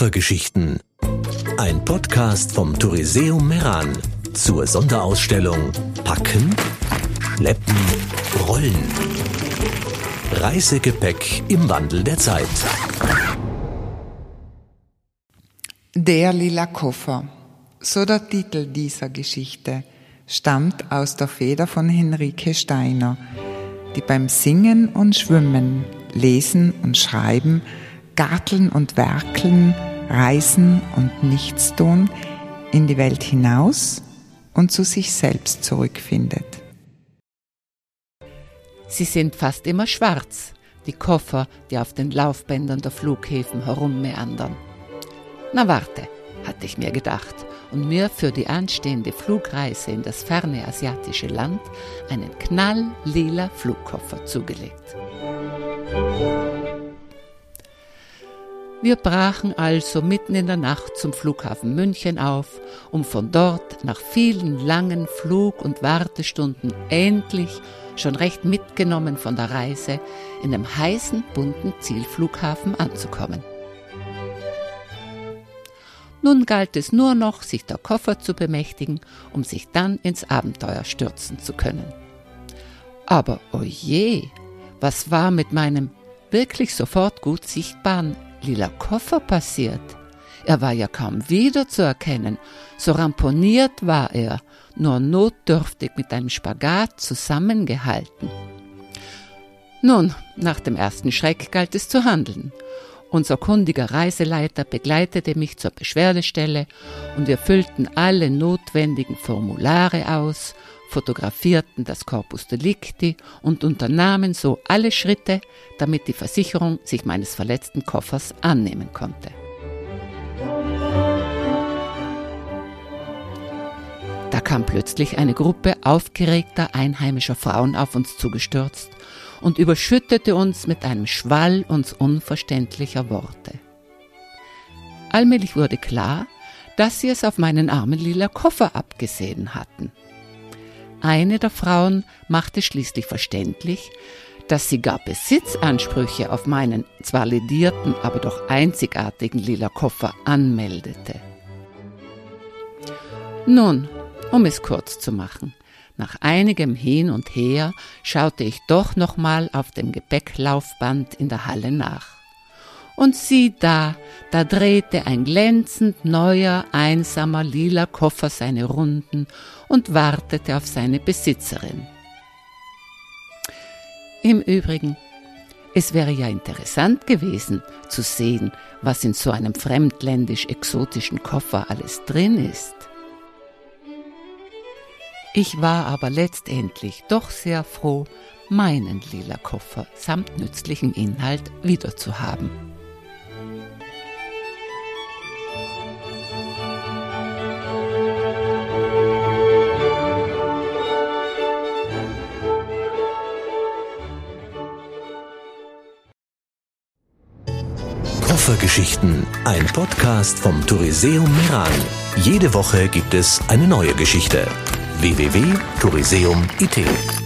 Koffergeschichten. Ein Podcast vom Touriseum Meran zur Sonderausstellung Packen, Schleppen, Rollen. Reisegepäck im Wandel der Zeit. Der lila Koffer. So der Titel dieser Geschichte stammt aus der Feder von Henrike Steiner, die beim Singen und Schwimmen, Lesen und Schreiben, Garteln und Werkeln, Reisen und Nichtstun in die Welt hinaus und zu sich selbst zurückfindet. Sie sind fast immer schwarz, die Koffer, die auf den Laufbändern der Flughäfen herummeandern. Na warte, hatte ich mir gedacht und mir für die anstehende Flugreise in das ferne asiatische Land einen knalllila Flugkoffer zugelegt. Wir brachen also mitten in der Nacht zum Flughafen München auf, um von dort nach vielen langen Flug- und Wartestunden endlich, schon recht mitgenommen von der Reise, in dem heißen, bunten Zielflughafen anzukommen. Nun galt es nur noch, sich der Koffer zu bemächtigen, um sich dann ins Abenteuer stürzen zu können. Aber oje, was war mit meinem wirklich sofort gut sichtbaren lila Koffer passiert? Er war ja kaum wiederzuerkennen, so ramponiert war er, nur notdürftig mit einem Spagat zusammengehalten. Nun, nach dem ersten Schreck galt es zu handeln. Unser kundiger Reiseleiter begleitete mich zur Beschwerdestelle und wir füllten alle notwendigen Formulare aus, fotografierten das Corpus Delicti und unternahmen so alle Schritte, damit die Versicherung sich meines verletzten Koffers annehmen konnte. Da kam plötzlich eine Gruppe aufgeregter einheimischer Frauen auf uns zugestürzt und überschüttete uns mit einem Schwall uns unverständlicher Worte. Allmählich wurde klar, dass sie es auf meinen armen lila Koffer abgesehen hatten. Eine der Frauen machte schließlich verständlich, dass sie gar Besitzansprüche auf meinen zwar ledierten, aber doch einzigartigen lila Koffer anmeldete. Nun, um es kurz zu machen, nach einigem Hin und Her schaute ich doch nochmal auf dem Gepäcklaufband in der Halle nach. Und sieh da, da drehte ein glänzend neuer, einsamer lila Koffer seine Runden und wartete auf seine Besitzerin. Im Übrigen, es wäre ja interessant gewesen zu sehen, was in so einem fremdländisch-exotischen Koffer alles drin ist. Ich war aber letztendlich doch sehr froh, meinen lila Koffer samt nützlichem Inhalt wiederzuhaben. Koffergeschichten, ein Podcast vom Touriseum Meran. Jede Woche gibt es eine neue Geschichte www.touriseum.it